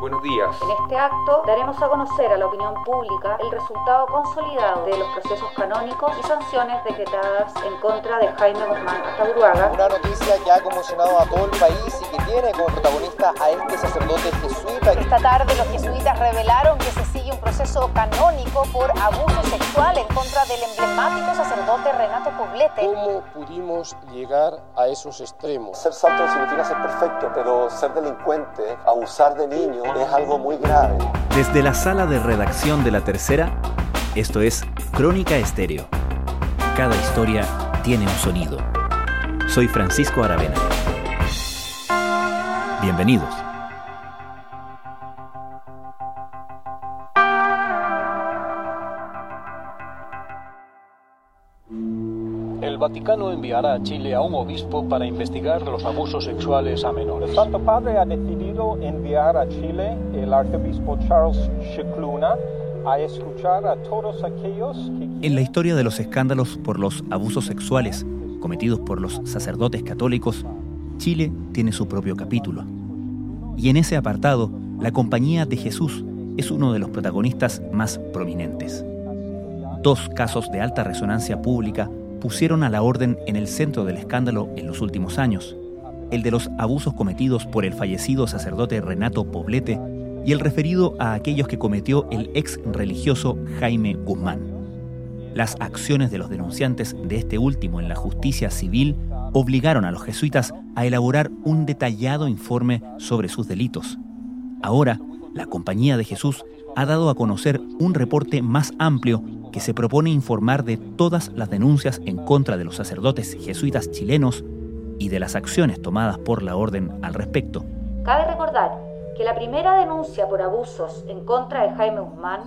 Buenos días. En este acto daremos a conocer a la opinión pública el resultado consolidado de los procesos canónicos y sanciones decretadas en contra de Jaime Guzmán Taburuaga. Una noticia que ha conmocionado a todo el país y que tiene como protagonista a este sacerdote jesuita. Esta tarde los jesuitas revelaron que se sigue un proceso canónico por abuso sexual en contra del emblemático sacerdote Renato Poblete. ¿Cómo pudimos llegar a esos extremos? Ser santo no significa ser perfecto, pero ser delincuente, abusar de niños es algo muy grave. Desde la sala de redacción de La Tercera, esto es Crónica Estéreo. Cada historia tiene un sonido. Soy Francisco Aravena. Bienvenidos. Vaticano enviará a Chile a un obispo para investigar los abusos sexuales a menores. El Santo Padre ha decidido enviar a Chile el arzobispo Charles Scicluna a escuchar a todos aquellos que... En la historia de los escándalos por los abusos sexuales cometidos por los sacerdotes católicos, Chile tiene su propio capítulo. Y en ese apartado, la Compañía de Jesús es uno de los protagonistas más prominentes. Dos casos de alta resonancia pública pusieron a la orden en el centro del escándalo en los últimos años, el de los abusos cometidos por el fallecido sacerdote Renato Poblete y el referido a aquellos que cometió el ex religioso Jaime Guzmán. Las acciones de los denunciantes de este último en la justicia civil obligaron a los jesuitas a elaborar un detallado informe sobre sus delitos. Ahora, la Compañía de Jesús ha dado a conocer un reporte más amplio que se propone informar de todas las denuncias en contra de los sacerdotes jesuitas chilenos y de las acciones tomadas por la orden al respecto. Cabe recordar que la primera denuncia por abusos en contra de Jaime Guzmán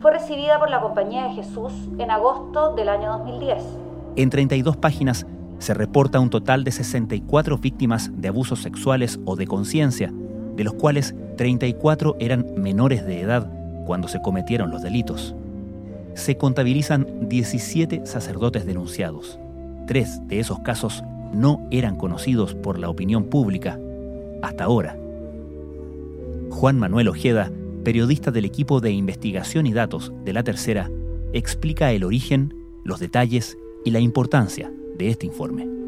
fue recibida por la Compañía de Jesús en agosto del año 2010. En 32 páginas se reporta un total de 64 víctimas de abusos sexuales o de conciencia, de los cuales 34 eran menores de edad cuando se cometieron los delitos. Se contabilizan 17 sacerdotes denunciados. Tres de esos casos no eran conocidos por la opinión pública hasta ahora. Juan Manuel Ojeda, periodista del equipo de investigación y datos de La Tercera, explica el origen, los detalles y la importancia de este informe.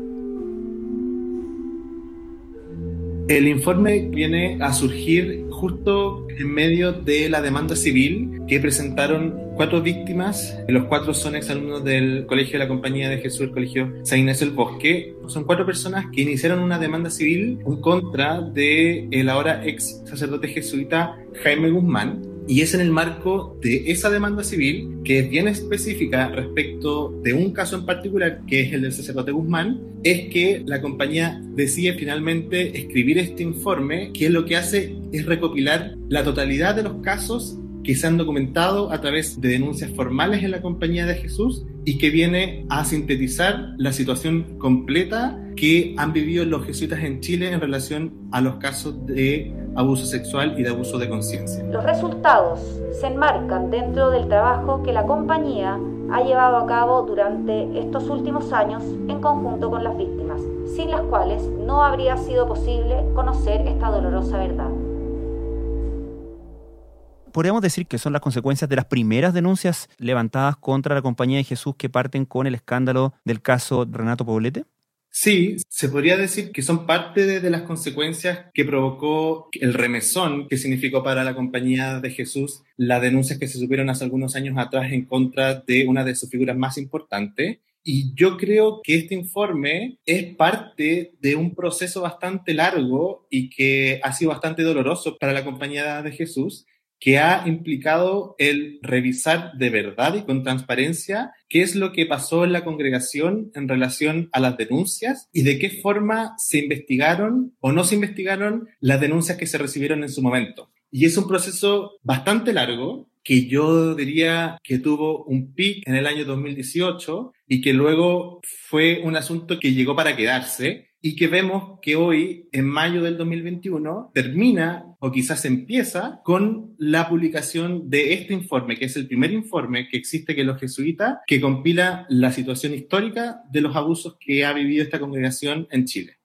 El informe viene a surgir justo en medio de la demanda civil que presentaron cuatro víctimas. Los cuatro son exalumnos del Colegio de la Compañía de Jesús, el Colegio San Inés del Bosque. Son cuatro personas que iniciaron una demanda civil en contra de el ahora ex sacerdote jesuita Jaime Guzmán, y es en el marco de esa demanda civil, que es bien específica respecto de un caso en particular, que es el del sacerdote Guzmán, es que la compañía decide finalmente escribir este informe, que lo que hace es recopilar la totalidad de los casos que se han documentado a través de denuncias formales en la Compañía de Jesús y que viene a sintetizar la situación completa que han vivido los jesuitas en Chile en relación a los casos de abuso sexual y de abuso de conciencia. Los resultados se enmarcan dentro del trabajo que la compañía ha llevado a cabo durante estos últimos años en conjunto con las víctimas, sin las cuales no habría sido posible conocer esta dolorosa verdad. Podríamos decir que son las consecuencias de las primeras denuncias levantadas contra la Compañía de Jesús que parten con el escándalo del caso Renato Poblete. Sí, se podría decir que son parte de, de, las consecuencias que provocó el remesón que significó para la compañía de Jesús las denuncias que se supieron hace algunos años atrás en contra de una de sus figuras más importantes. Y yo creo que este informe es parte de un proceso bastante largo y que ha sido bastante doloroso para la compañía de Jesús que ha implicado el revisar de verdad y con transparencia qué es lo que pasó en la congregación en relación a las denuncias y de qué forma se investigaron o no se investigaron las denuncias que se recibieron en su momento. Y es un proceso bastante largo que yo diría que tuvo un pic en el año 2018 y que luego fue un asunto que llegó para quedarse y que vemos que hoy, en mayo del 2021, termina o quizás empieza con la publicación de este informe, que es el primer informe que existe que los jesuitas, que compila la situación histórica de los abusos que ha vivido esta congregación en Chile.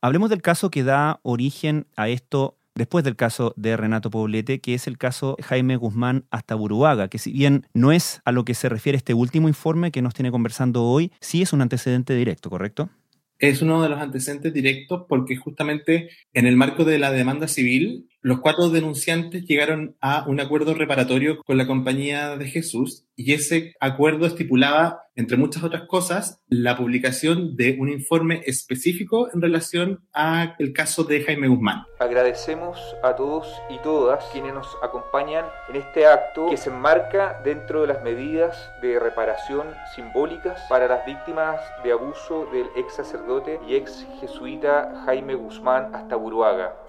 Hablemos del caso que da origen a esto después del caso de Renato Poblete, que es el caso Jaime Guzmán hasta Buruaga, que si bien no es a lo que se refiere este último informe que nos tiene conversando hoy, sí es un antecedente directo, ¿correcto? Es uno de los antecedentes directos porque justamente en el marco de la demanda civil, los cuatro denunciantes llegaron a un acuerdo reparatorio con la Compañía de Jesús y ese acuerdo estipulaba, entre muchas otras cosas, la publicación de un informe específico en relación al caso de Jaime Guzmán. Agradecemos a todos y todas quienes nos acompañan en este acto que se enmarca dentro de las medidas de reparación simbólicas para las víctimas de abuso del ex sacerdote y ex jesuita Jaime Guzmán hasta Buruaga.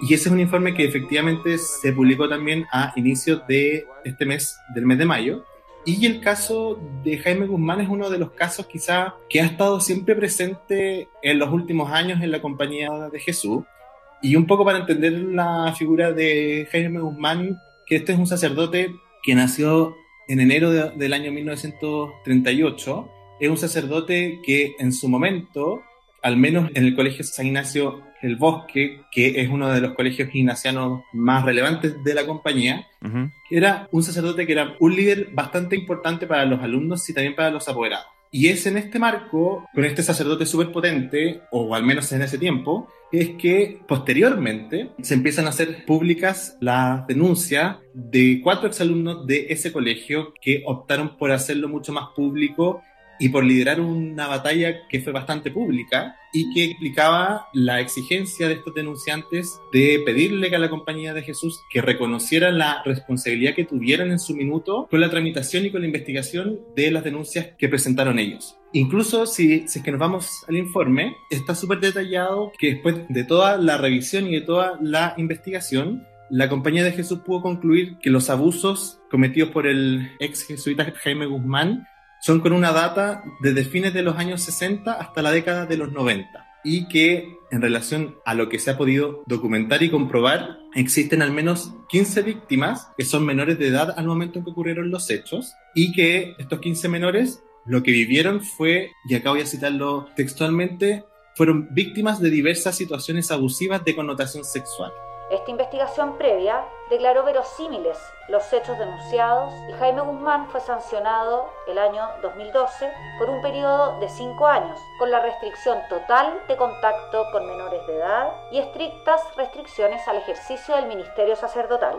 Y ese es un informe que efectivamente se publicó también a inicios de este mes, del mes de mayo. Y el caso de Jaime Guzmán es uno de los casos quizá que ha estado siempre presente en los últimos años en la compañía de Jesús. Y un poco para entender la figura de Jaime Guzmán, que este es un sacerdote que nació en enero del año 1938. Es un sacerdote que en su momento, al menos en el Colegio San Ignacio el Bosque, que es uno de los colegios ignacianos más relevantes de la compañía, era un sacerdote que era un líder bastante importante para los alumnos y también para los apoderados. Y es en este marco, con este sacerdote súper potente, o al menos en ese tiempo, es que posteriormente se empiezan a hacer públicas las denuncias de cuatro exalumnos de ese colegio que optaron por hacerlo mucho más público y por liderar una batalla que fue bastante pública y que implicaba la exigencia de estos denunciantes de pedirle a la compañía de Jesús que reconociera la responsabilidad que tuvieron en su minuto con la tramitación y con la investigación de las denuncias que presentaron ellos. Incluso si, si es que nos vamos al informe, está súper detallado que después de toda la revisión y de toda la investigación, la compañía de Jesús pudo concluir que los abusos cometidos por el ex jesuita Jaime Guzmán son con una data desde fines de los años 60 hasta la década de los 90 y que en relación a lo que se ha podido documentar y comprobar, existen al menos 15 víctimas que son menores de edad al momento en que ocurrieron los hechos y que estos 15 menores lo que vivieron fue, y acá voy a citarlo textualmente, fueron víctimas de diversas situaciones abusivas de connotación sexual. Esta investigación previa declaró verosímiles los hechos denunciados y Jaime Guzmán fue sancionado el año 2012 por un periodo de cinco años, con la restricción total de contacto con menores de edad y estrictas restricciones al ejercicio del ministerio sacerdotal.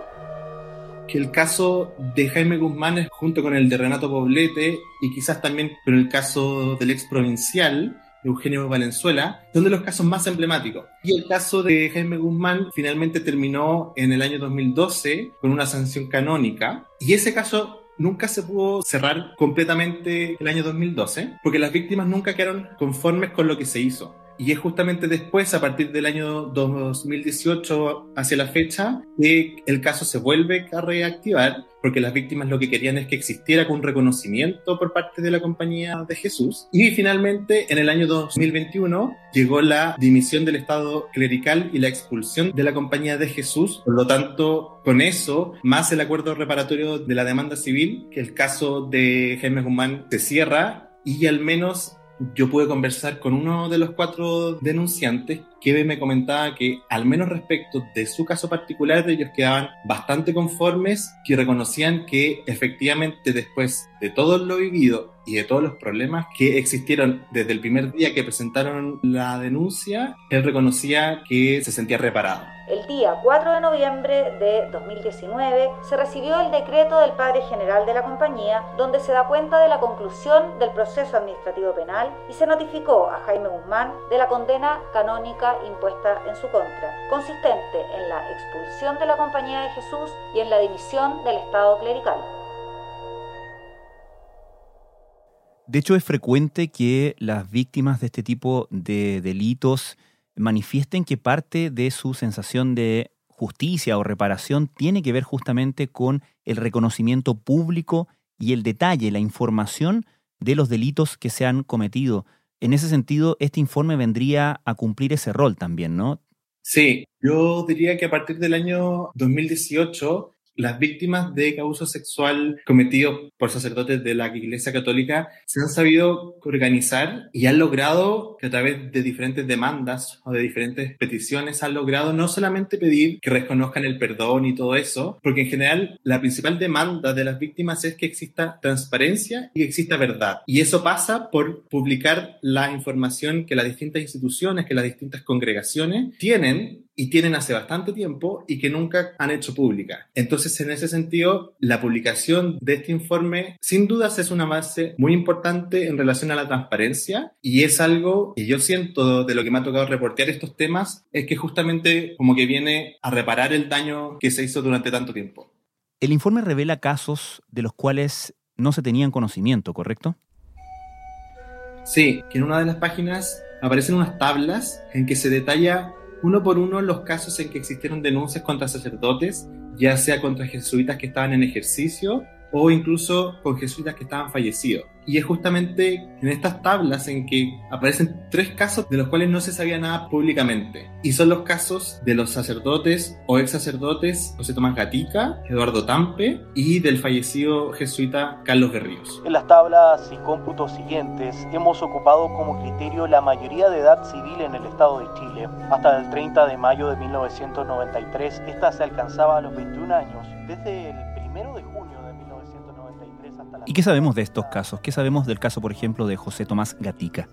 Que el caso de Jaime Guzmán junto con el de Renato Poblete y quizás también con el caso del ex provincial Eugenio Valenzuela, son de los casos más emblemáticos. Y el caso de Jaime Guzmán finalmente terminó en el año 2012 con una sanción canónica. Y ese caso nunca se pudo cerrar completamente el año 2012, porque las víctimas nunca quedaron conformes con lo que se hizo. Y es justamente después, a partir del año 2018 hacia la fecha, que el caso se vuelve a reactivar, porque las víctimas lo que querían es que existiera un reconocimiento por parte de la Compañía de Jesús. Y finalmente, en el año 2021, llegó la dimisión del Estado clerical y la expulsión de la Compañía de Jesús. Por lo tanto, con eso, más el acuerdo reparatorio de la demanda civil, que el caso de Jaime Guzmán se cierra y al menos yo pude conversar con uno de los cuatro denunciantes que me comentaba que, al menos respecto de su caso particular, ellos quedaban bastante conformes, que reconocían que efectivamente después de todo lo vivido y de todos los problemas que existieron desde el primer día que presentaron la denuncia, él reconocía que se sentía reparado. El día 4 de noviembre de 2019 se recibió el decreto del Padre General de la compañía donde se da cuenta de la conclusión del proceso administrativo penal y se notificó a Jaime Guzmán de la condena canónica impuesta en su contra, consistente en la expulsión de la compañía de Jesús y en la dimisión del Estado clerical. De hecho, es frecuente que las víctimas de este tipo de delitos manifiesten que parte de su sensación de justicia o reparación tiene que ver justamente con el reconocimiento público y el detalle, la información de los delitos que se han cometido. En ese sentido, este informe vendría a cumplir ese rol también, ¿no? Sí, yo diría que a partir del año 2018 las víctimas de abuso sexual cometido por sacerdotes de la Iglesia Católica se han sabido organizar y han logrado que a través de diferentes demandas o de diferentes peticiones han logrado no solamente pedir que reconozcan el perdón y todo eso, porque en general la principal demanda de las víctimas es que exista transparencia y que exista verdad. Y eso pasa por publicar la información que las distintas instituciones, que las distintas congregaciones tienen y tienen hace bastante tiempo y que nunca han hecho pública. Entonces, en ese sentido, la publicación de este informe sin dudas es una base muy importante en relación a la transparencia y es algo que yo siento de lo que me ha tocado reportear estos temas, es que justamente como que viene a reparar el daño que se hizo durante tanto tiempo. El informe revela casos de los cuales no se tenían conocimiento, ¿correcto? Sí, que en una de las páginas aparecen unas tablas en que se detalla uno por uno los casos en que existieron denuncias contra sacerdotes, ya sea contra jesuitas que estaban en ejercicio o incluso con jesuitas que estaban fallecidos. Y es justamente en estas tablas en que aparecen tres casos de los cuales no se sabía nada públicamente. Y son los casos de los sacerdotes o ex sacerdotes José Tomás Gatica, Eduardo Tampe y del fallecido jesuita Carlos Berríos. En las tablas y cómputos siguientes hemos ocupado como criterio la mayoría de edad civil en el estado de Chile. Hasta el 30 de mayo de 1993, esta se alcanzaba a los 21 años. Desde el 1 de junio ¿Y qué sabemos de estos casos? ¿Qué sabemos del caso, por ejemplo, de José Tomás Gatica?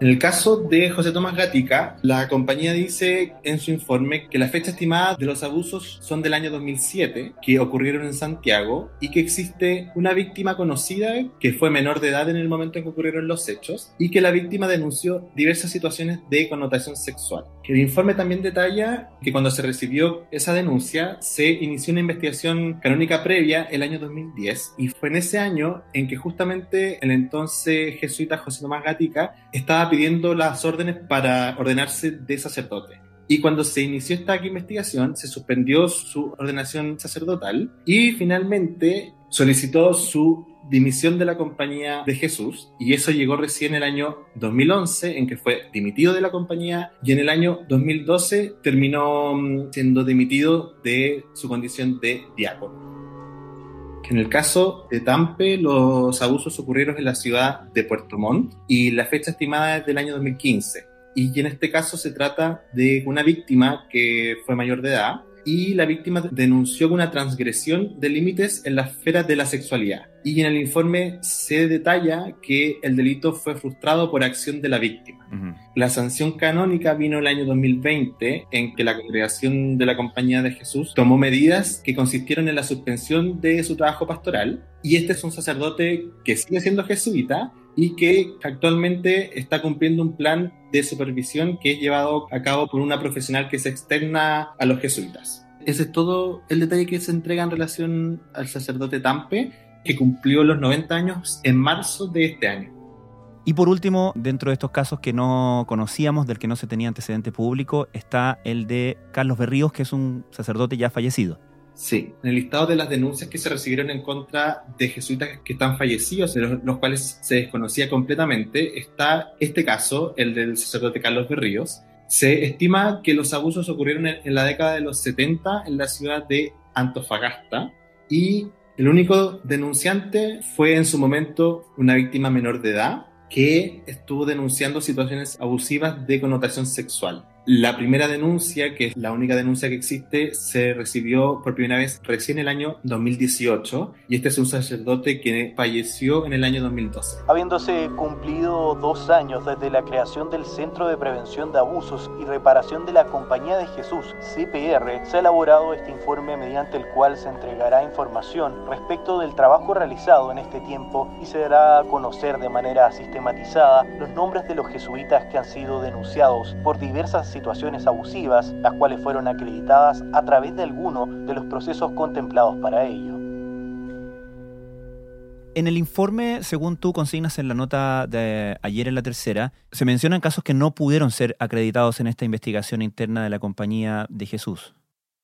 En el caso de José Tomás Gatica, la compañía dice en su informe que la fecha estimada de los abusos son del año 2007, que ocurrieron en Santiago, y que existe una víctima conocida que fue menor de edad en el momento en que ocurrieron los hechos, y que la víctima denunció diversas situaciones de connotación sexual. El informe también detalla que cuando se recibió esa denuncia, se inició una investigación canónica previa el año 2010, y fue en ese año en que justamente el entonces jesuita José Tomás Gatica estaba pidiendo las órdenes para ordenarse de sacerdote. Y cuando se inició esta investigación, se suspendió su ordenación sacerdotal y finalmente solicitó su dimisión de la compañía de Jesús y eso llegó recién el año 2011 en que fue dimitido de la compañía y en el año 2012 terminó mm, siendo dimitido de su condición de diácono. En el caso de Tampe, los abusos ocurrieron en la ciudad de Puerto Montt y la fecha estimada es del año 2015. Y en este caso se trata de una víctima que fue mayor de edad y la víctima denunció una transgresión de límites en la esfera de la sexualidad. Y en el informe se detalla que el delito fue frustrado por acción de la víctima. La sanción canónica vino el año 2020 en que la congregación de la Compañía de Jesús tomó medidas que consistieron en la suspensión de su trabajo pastoral y este es un sacerdote que sigue siendo jesuita y que actualmente está cumpliendo un plan de supervisión que es llevado a cabo por una profesional que se externa a los jesuitas. Ese es todo el detalle que se entrega en relación al sacerdote Tampe, que cumplió los 90 años en marzo de este año. Y por último, dentro de estos casos que no conocíamos, del que no se tenía antecedente público, está el de Carlos Berríos, que es un sacerdote ya fallecido. Sí, en el listado de las denuncias que se recibieron en contra de jesuitas que están fallecidos, de los, cuales se desconocía completamente, está este caso, el del sacerdote Carlos Berríos. Se estima que los abusos ocurrieron en, la década de los 70 en la ciudad de Antofagasta y el único denunciante fue en su momento una víctima menor de edad que estuvo denunciando situaciones abusivas de connotación sexual. La primera denuncia, que es la única denuncia que existe, se recibió por primera vez recién el año 2018 y este es un sacerdote que falleció en el año 2012. Habiéndose cumplido dos años desde la creación del Centro de Prevención de Abusos y Reparación de la Compañía de Jesús, CPR, se ha elaborado este informe mediante el cual se entregará información respecto del trabajo realizado en este tiempo y se dará a conocer de manera sistematizada los nombres de los jesuitas que han sido denunciados por diversas situaciones abusivas, las cuales fueron acreditadas a través de alguno de los procesos contemplados para ello. En el informe, según tú consignas en la nota de ayer en la tercera, se mencionan casos que no pudieron ser acreditados en esta investigación interna de la Compañía de Jesús.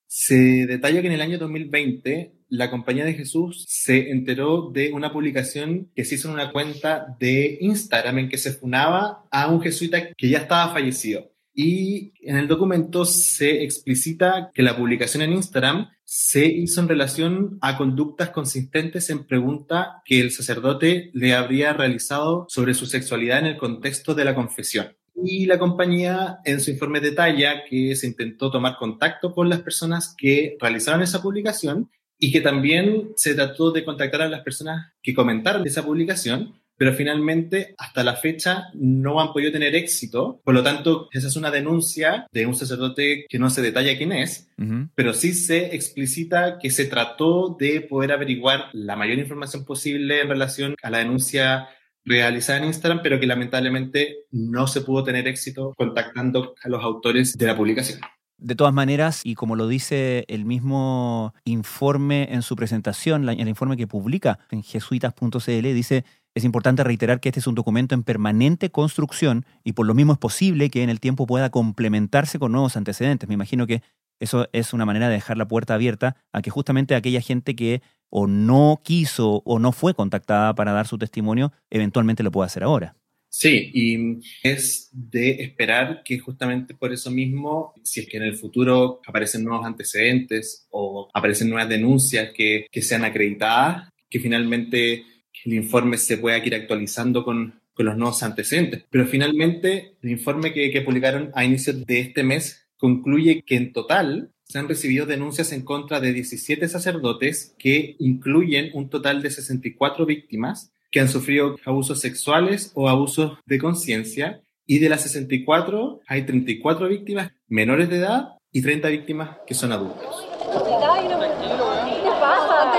Se detalla que en el año 2020 la Compañía de Jesús se enteró de una publicación que se hizo en una cuenta de Instagram en que se funaba a un jesuita que ya estaba fallecido. Y en el documento se explicita que la publicación en Instagram se hizo en relación a conductas consistentes en pregunta que el sacerdote le habría realizado sobre su sexualidad en el contexto de la confesión. Y la compañía en su informe detalla que se intentó tomar contacto con las personas que realizaron esa publicación y que también se trató de contactar a las personas que comentaron esa publicación pero finalmente hasta la fecha no han podido tener éxito. Por lo tanto, esa es una denuncia de un sacerdote que no se detalla quién es, pero sí se explicita que se trató de poder averiguar la mayor información posible en relación a la denuncia realizada en Instagram, pero que lamentablemente no se pudo tener éxito contactando a los autores de la publicación. De todas maneras, y como lo dice el mismo informe en su presentación, el informe que publica en jesuitas.cl, dice es importante reiterar que este es un documento en permanente construcción y por lo mismo es posible que en el tiempo pueda complementarse con nuevos antecedentes. Me imagino que eso es una manera de dejar la puerta abierta a que justamente aquella gente que o no quiso o no fue contactada para dar su testimonio, eventualmente lo pueda hacer ahora. Sí, y es de esperar que justamente por eso mismo, si es que en el futuro aparecen nuevos antecedentes o aparecen nuevas denuncias que, que sean acreditadas, que finalmente el informe se pueda ir actualizando con, los nuevos antecedentes. Pero finalmente, el informe que, que publicaron a inicios de este mes concluye que en total se han recibido denuncias en contra de 17 sacerdotes que incluyen un total de 64 víctimas que han sufrido abusos sexuales o abusos de conciencia y de las 64 hay 34 víctimas menores de edad y 30 víctimas que son adultos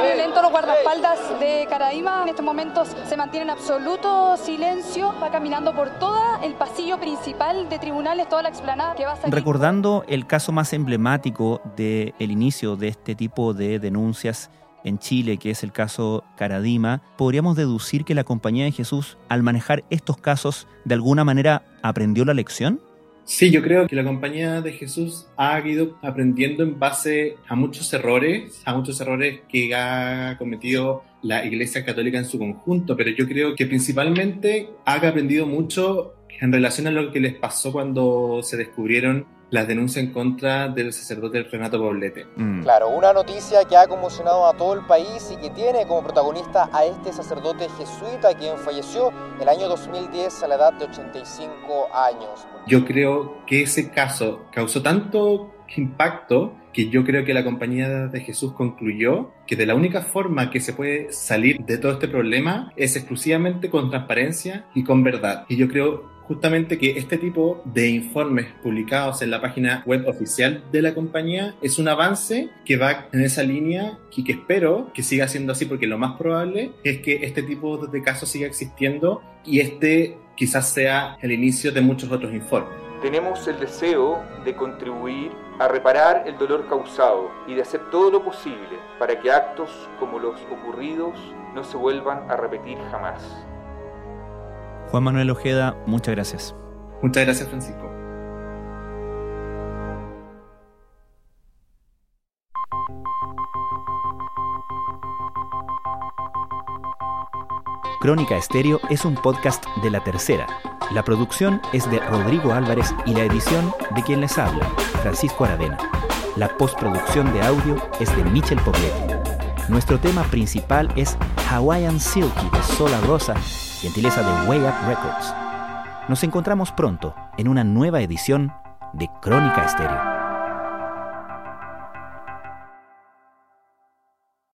violento los guardaespaldas de Caraíma. En estos momentos se mantiene en absoluto silencio. Va caminando por todo el pasillo principal de tribunales, toda la explanada que va a salir. Recordando el caso más emblemático del inicio de este tipo de denuncias en Chile, que es el caso Caradima, podríamos deducir que la Compañía de Jesús, al manejar estos casos, de alguna manera aprendió la lección? Sí, yo creo que la compañía de Jesús ha ido aprendiendo en base a muchos errores, a muchos errores que ha cometido la Iglesia Católica en su conjunto, pero yo creo que principalmente ha aprendido mucho en relación a lo que les pasó cuando se descubrieron las denuncias en contra del sacerdote Renato Poblete. Mm. Claro, una noticia que ha conmocionado a todo el país y que tiene como protagonista a este sacerdote jesuita quien falleció el año 2010 a la edad de 85 años. Yo creo que ese caso causó tanto impacto que yo creo que la compañía de Jesús concluyó que de la única forma que se puede salir de todo este problema es exclusivamente con transparencia y con verdad. Y yo creo justamente que este tipo de informes publicados en la página web oficial de la compañía es un avance que va en esa línea y que espero que siga siendo así porque lo más probable es que este tipo de casos siga existiendo y este quizás sea el inicio de muchos otros informes. Tenemos el deseo de contribuir a reparar el dolor causado y de hacer todo lo posible para que actos como los ocurridos no se vuelvan a repetir jamás. Juan Manuel Ojeda, muchas gracias. Muchas gracias, Francisco. Crónica Estéreo es un podcast de La Tercera. La producción es de Rodrigo Álvarez y la edición de quien les habla, Francisco Aravena. La postproducción de audio es de Michel Poblet. Nuestro tema principal es Hawaiian Silky de Sola Rosa gentileza de Way Up Records. Nos encontramos pronto en una nueva edición de Crónica Estéreo.